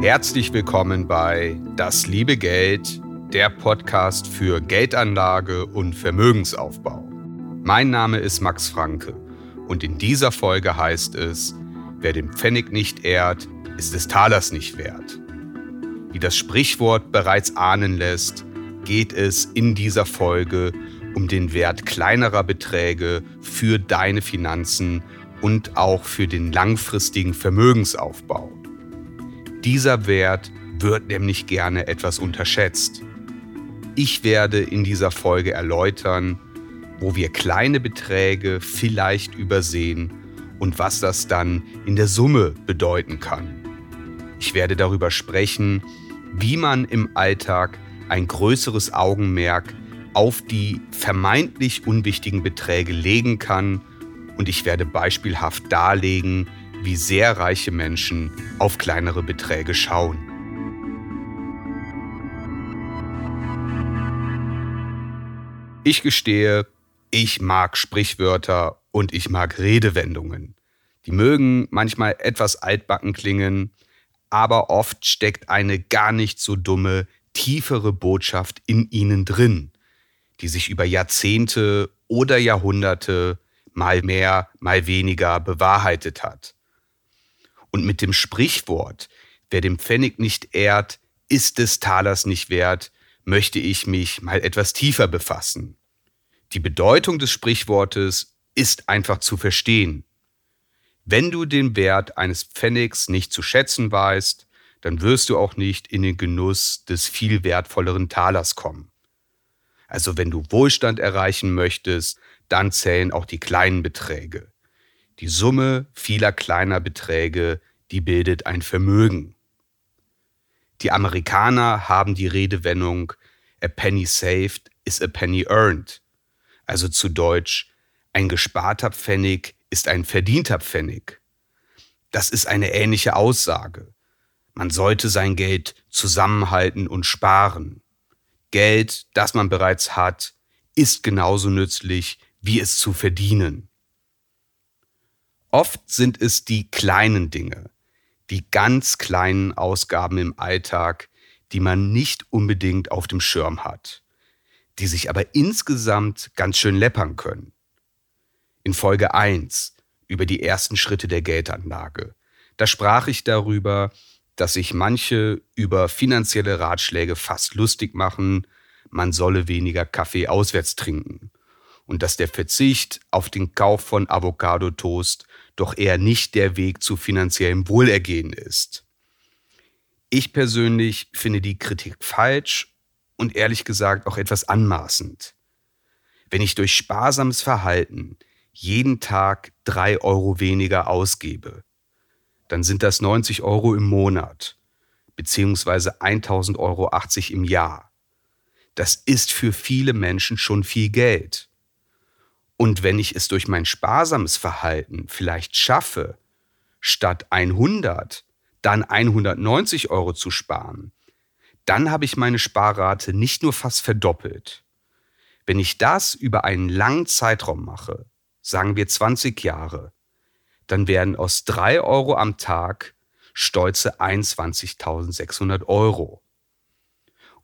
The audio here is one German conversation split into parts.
Herzlich willkommen bei Das liebe Geld, der Podcast für Geldanlage und Vermögensaufbau. Mein Name ist Max Franke und in dieser Folge heißt es, wer den Pfennig nicht ehrt, ist des Talers nicht wert. Wie das Sprichwort bereits ahnen lässt, geht es in dieser Folge um den Wert kleinerer Beträge für deine Finanzen und auch für den langfristigen Vermögensaufbau. Dieser Wert wird nämlich gerne etwas unterschätzt. Ich werde in dieser Folge erläutern, wo wir kleine Beträge vielleicht übersehen und was das dann in der Summe bedeuten kann. Ich werde darüber sprechen, wie man im Alltag ein größeres Augenmerk auf die vermeintlich unwichtigen Beträge legen kann und ich werde beispielhaft darlegen, wie sehr reiche Menschen auf kleinere Beträge schauen. Ich gestehe, ich mag Sprichwörter und ich mag Redewendungen. Die mögen manchmal etwas altbacken klingen, aber oft steckt eine gar nicht so dumme, tiefere Botschaft in ihnen drin, die sich über Jahrzehnte oder Jahrhunderte mal mehr, mal weniger bewahrheitet hat. Und mit dem Sprichwort, wer dem Pfennig nicht ehrt, ist des Talers nicht wert, möchte ich mich mal etwas tiefer befassen. Die Bedeutung des Sprichwortes ist einfach zu verstehen. Wenn du den Wert eines Pfennigs nicht zu schätzen weißt, dann wirst du auch nicht in den Genuss des viel wertvolleren Talers kommen. Also wenn du Wohlstand erreichen möchtest, dann zählen auch die kleinen Beträge. Die Summe vieler kleiner Beträge, die bildet ein Vermögen. Die Amerikaner haben die Redewendung A penny saved is a penny earned. Also zu Deutsch, ein gesparter Pfennig ist ein verdienter Pfennig. Das ist eine ähnliche Aussage. Man sollte sein Geld zusammenhalten und sparen. Geld, das man bereits hat, ist genauso nützlich, wie es zu verdienen. Oft sind es die kleinen Dinge, die ganz kleinen Ausgaben im Alltag, die man nicht unbedingt auf dem Schirm hat, die sich aber insgesamt ganz schön läppern können. In Folge 1 über die ersten Schritte der Geldanlage, da sprach ich darüber, dass sich manche über finanzielle Ratschläge fast lustig machen, man solle weniger Kaffee auswärts trinken und dass der Verzicht auf den Kauf von Avocado-Toast doch eher nicht der Weg zu finanziellem Wohlergehen ist. Ich persönlich finde die Kritik falsch und ehrlich gesagt auch etwas anmaßend. Wenn ich durch sparsames Verhalten jeden Tag drei Euro weniger ausgebe, dann sind das 90 Euro im Monat beziehungsweise 1000 Euro 80 im Jahr. Das ist für viele Menschen schon viel Geld. Und wenn ich es durch mein sparsames Verhalten vielleicht schaffe, statt 100 dann 190 Euro zu sparen, dann habe ich meine Sparrate nicht nur fast verdoppelt. Wenn ich das über einen langen Zeitraum mache, sagen wir 20 Jahre, dann werden aus 3 Euro am Tag stolze 21.600 Euro.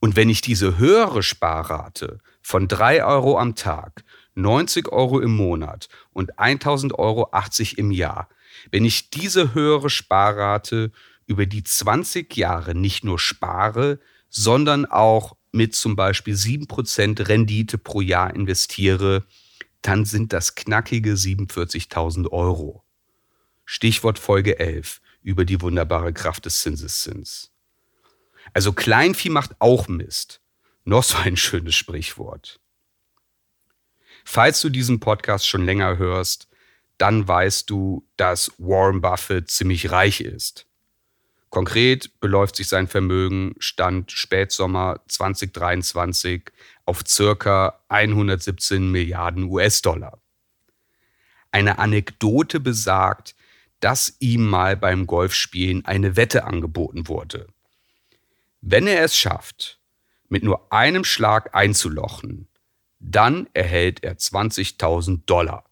Und wenn ich diese höhere Sparrate von 3 Euro am Tag 90 Euro im Monat und 1000 Euro 80 im Jahr, wenn ich diese höhere Sparrate über die 20 Jahre nicht nur spare, sondern auch mit zum Beispiel 7% Rendite pro Jahr investiere, dann sind das knackige 47.000 Euro. Stichwort Folge 11 über die wunderbare Kraft des Zinseszins. Also Kleinvieh macht auch Mist. Noch so ein schönes Sprichwort. Falls du diesen Podcast schon länger hörst, dann weißt du, dass Warren Buffett ziemlich reich ist. Konkret beläuft sich sein Vermögen Stand Spätsommer 2023 auf circa 117 Milliarden US-Dollar. Eine Anekdote besagt, dass ihm mal beim Golfspielen eine Wette angeboten wurde. Wenn er es schafft, mit nur einem Schlag einzulochen, dann erhält er 20.000 Dollar.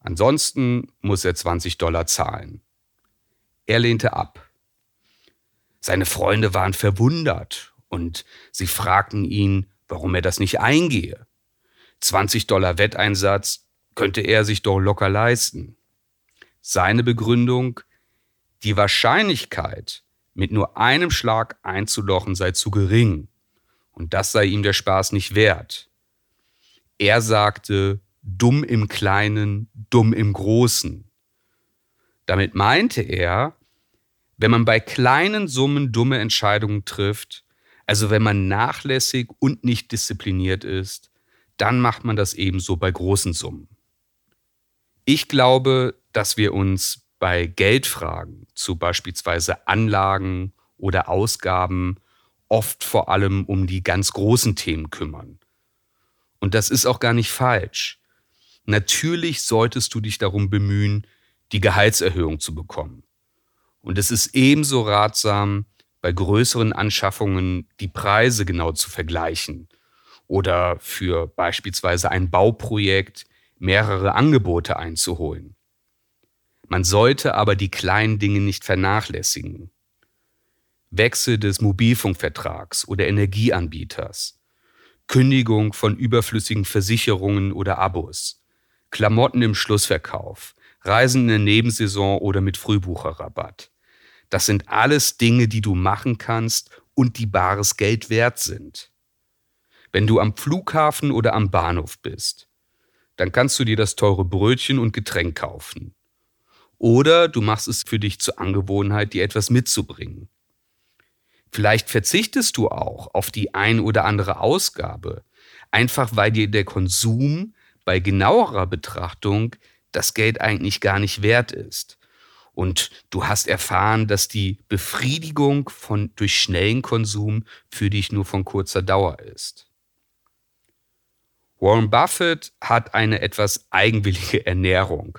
Ansonsten muss er 20 Dollar zahlen. Er lehnte ab. Seine Freunde waren verwundert und sie fragten ihn, warum er das nicht eingehe. 20 Dollar Wetteinsatz könnte er sich doch locker leisten. Seine Begründung, die Wahrscheinlichkeit, mit nur einem Schlag einzulochen, sei zu gering. Und das sei ihm der Spaß nicht wert. Er sagte, dumm im Kleinen, dumm im Großen. Damit meinte er, wenn man bei kleinen Summen dumme Entscheidungen trifft, also wenn man nachlässig und nicht diszipliniert ist, dann macht man das ebenso bei großen Summen. Ich glaube, dass wir uns bei Geldfragen zu beispielsweise Anlagen oder Ausgaben oft vor allem um die ganz großen Themen kümmern. Und das ist auch gar nicht falsch. Natürlich solltest du dich darum bemühen, die Gehaltserhöhung zu bekommen. Und es ist ebenso ratsam, bei größeren Anschaffungen die Preise genau zu vergleichen oder für beispielsweise ein Bauprojekt mehrere Angebote einzuholen. Man sollte aber die kleinen Dinge nicht vernachlässigen. Wechsel des Mobilfunkvertrags oder Energieanbieters, Kündigung von überflüssigen Versicherungen oder Abos, Klamotten im Schlussverkauf, Reisen in der Nebensaison oder mit Frühbucherrabatt. Das sind alles Dinge, die du machen kannst und die bares Geld wert sind. Wenn du am Flughafen oder am Bahnhof bist, dann kannst du dir das teure Brötchen und Getränk kaufen. Oder du machst es für dich zur Angewohnheit, dir etwas mitzubringen. Vielleicht verzichtest du auch auf die ein oder andere Ausgabe, einfach weil dir der Konsum bei genauerer Betrachtung das Geld eigentlich gar nicht wert ist und du hast erfahren, dass die Befriedigung von, durch schnellen Konsum für dich nur von kurzer Dauer ist. Warren Buffett hat eine etwas eigenwillige Ernährung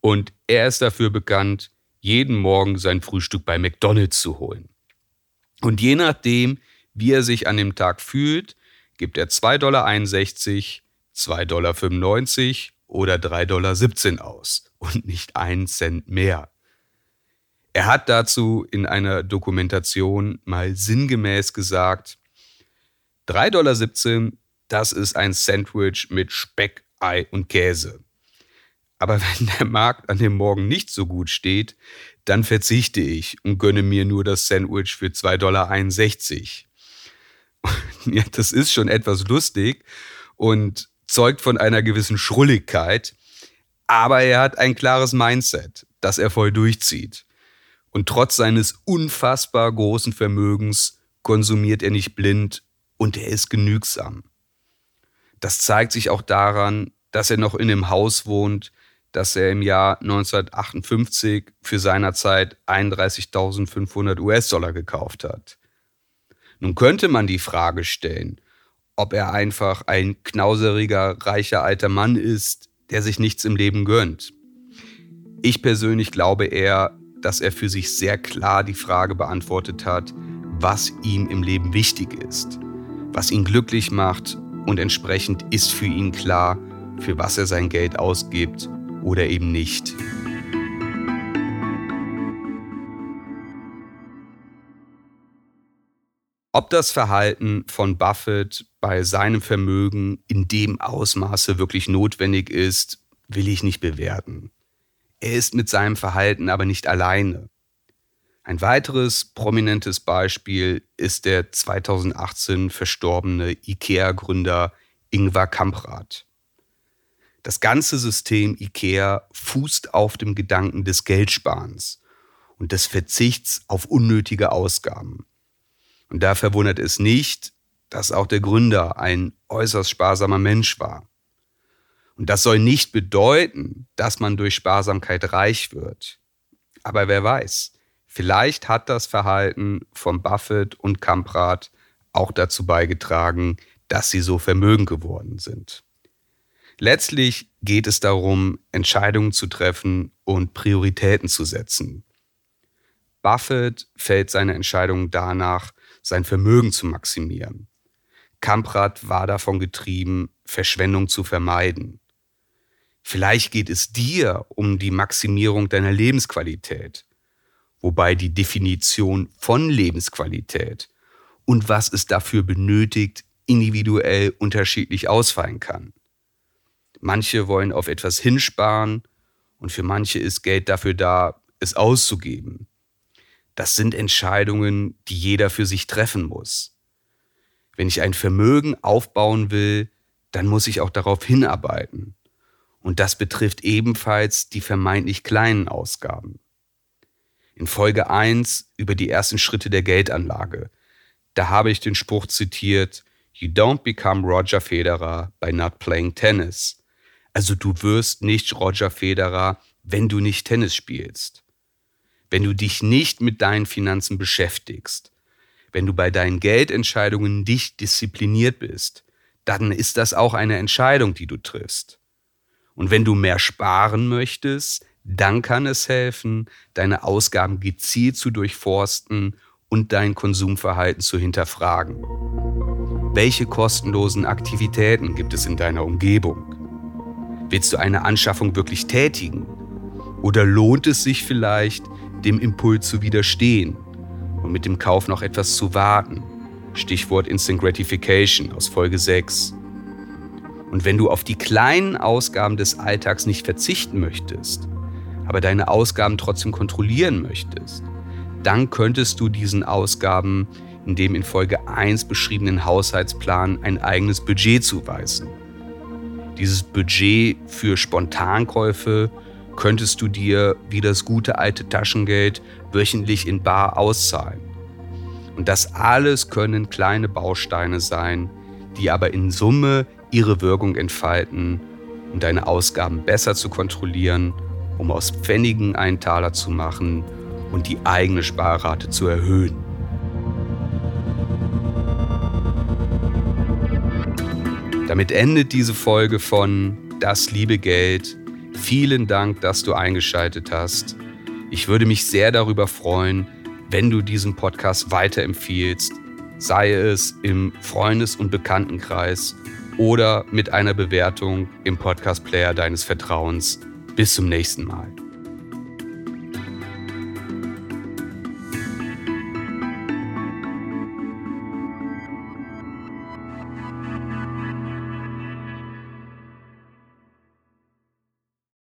und er ist dafür bekannt, jeden Morgen sein Frühstück bei McDonald's zu holen. Und je nachdem, wie er sich an dem Tag fühlt, gibt er 2,61 Dollar, 2,95 Dollar oder 3,17 Dollar aus und nicht einen Cent mehr. Er hat dazu in einer Dokumentation mal sinngemäß gesagt, 3,17 Dollar, das ist ein Sandwich mit Speck, Ei und Käse. Aber wenn der Markt an dem Morgen nicht so gut steht, dann verzichte ich und gönne mir nur das Sandwich für 2,61 Dollar. Ja, das ist schon etwas lustig und zeugt von einer gewissen Schrulligkeit, aber er hat ein klares Mindset, das er voll durchzieht. Und trotz seines unfassbar großen Vermögens konsumiert er nicht blind und er ist genügsam. Das zeigt sich auch daran, dass er noch in dem Haus wohnt, das er im Jahr 1958 für seiner Zeit 31.500 US-Dollar gekauft hat. Nun könnte man die Frage stellen, ob er einfach ein knauseriger, reicher alter Mann ist, der sich nichts im Leben gönnt. Ich persönlich glaube eher, dass er für sich sehr klar die Frage beantwortet hat, was ihm im Leben wichtig ist, was ihn glücklich macht und entsprechend ist für ihn klar, für was er sein Geld ausgibt oder eben nicht. Ob das Verhalten von Buffett bei seinem Vermögen in dem Ausmaße wirklich notwendig ist, will ich nicht bewerten. Er ist mit seinem Verhalten aber nicht alleine. Ein weiteres prominentes Beispiel ist der 2018 verstorbene IKEA-Gründer Ingvar Kamprad. Das ganze System IKEA fußt auf dem Gedanken des Geldsparens und des Verzichts auf unnötige Ausgaben. Und da verwundert es nicht, dass auch der Gründer ein äußerst sparsamer Mensch war. Und das soll nicht bedeuten, dass man durch Sparsamkeit reich wird. Aber wer weiß, vielleicht hat das Verhalten von Buffett und Kamprad auch dazu beigetragen, dass sie so vermögend geworden sind. Letztlich geht es darum, Entscheidungen zu treffen und Prioritäten zu setzen. Buffett fällt seine Entscheidungen danach, sein Vermögen zu maximieren. Kamprad war davon getrieben, Verschwendung zu vermeiden. Vielleicht geht es dir um die Maximierung deiner Lebensqualität, wobei die Definition von Lebensqualität und was es dafür benötigt, individuell unterschiedlich ausfallen kann. Manche wollen auf etwas hinsparen und für manche ist Geld dafür da, es auszugeben. Das sind Entscheidungen, die jeder für sich treffen muss. Wenn ich ein Vermögen aufbauen will, dann muss ich auch darauf hinarbeiten. Und das betrifft ebenfalls die vermeintlich kleinen Ausgaben. In Folge 1 über die ersten Schritte der Geldanlage, da habe ich den Spruch zitiert, You don't become Roger Federer by not playing tennis. Also du wirst nicht Roger Federer, wenn du nicht Tennis spielst. Wenn du dich nicht mit deinen Finanzen beschäftigst, wenn du bei deinen Geldentscheidungen nicht diszipliniert bist, dann ist das auch eine Entscheidung, die du triffst. Und wenn du mehr sparen möchtest, dann kann es helfen, deine Ausgaben gezielt zu durchforsten und dein Konsumverhalten zu hinterfragen. Welche kostenlosen Aktivitäten gibt es in deiner Umgebung? Willst du eine Anschaffung wirklich tätigen? Oder lohnt es sich vielleicht, dem Impuls zu widerstehen und mit dem Kauf noch etwas zu warten? Stichwort Instant Gratification aus Folge 6. Und wenn du auf die kleinen Ausgaben des Alltags nicht verzichten möchtest, aber deine Ausgaben trotzdem kontrollieren möchtest, dann könntest du diesen Ausgaben in dem in Folge 1 beschriebenen Haushaltsplan ein eigenes Budget zuweisen. Dieses Budget für Spontankäufe könntest du dir wie das gute alte Taschengeld wöchentlich in Bar auszahlen. Und das alles können kleine Bausteine sein, die aber in Summe ihre Wirkung entfalten, um deine Ausgaben besser zu kontrollieren, um aus Pfennigen einen Taler zu machen und die eigene Sparrate zu erhöhen. Damit endet diese Folge von Das liebe Geld. Vielen Dank, dass du eingeschaltet hast. Ich würde mich sehr darüber freuen, wenn du diesen Podcast weiterempfiehlst, sei es im Freundes- und Bekanntenkreis oder mit einer Bewertung im Podcast-Player deines Vertrauens. Bis zum nächsten Mal.